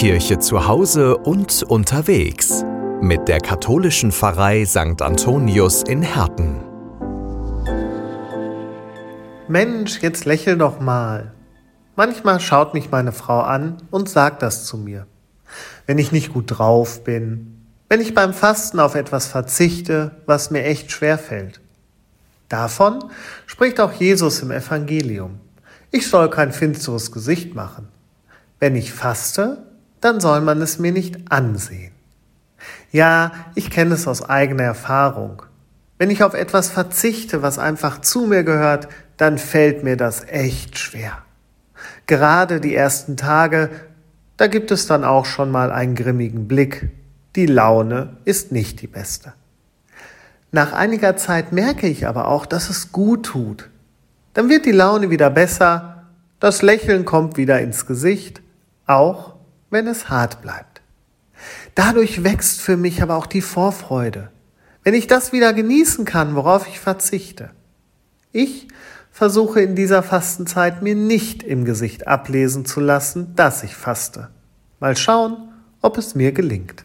KW-Kirche zu Hause und unterwegs mit der katholischen Pfarrei St. Antonius in Herten. Mensch, jetzt lächel doch mal. Manchmal schaut mich meine Frau an und sagt das zu mir. Wenn ich nicht gut drauf bin, wenn ich beim Fasten auf etwas verzichte, was mir echt schwer fällt. Davon spricht auch Jesus im Evangelium. Ich soll kein finsteres Gesicht machen. Wenn ich faste, dann soll man es mir nicht ansehen. Ja, ich kenne es aus eigener Erfahrung. Wenn ich auf etwas verzichte, was einfach zu mir gehört, dann fällt mir das echt schwer. Gerade die ersten Tage, da gibt es dann auch schon mal einen grimmigen Blick. Die Laune ist nicht die beste. Nach einiger Zeit merke ich aber auch, dass es gut tut. Dann wird die Laune wieder besser, das Lächeln kommt wieder ins Gesicht auch wenn es hart bleibt. Dadurch wächst für mich aber auch die Vorfreude, wenn ich das wieder genießen kann, worauf ich verzichte. Ich versuche in dieser Fastenzeit mir nicht im Gesicht ablesen zu lassen, dass ich faste. Mal schauen, ob es mir gelingt.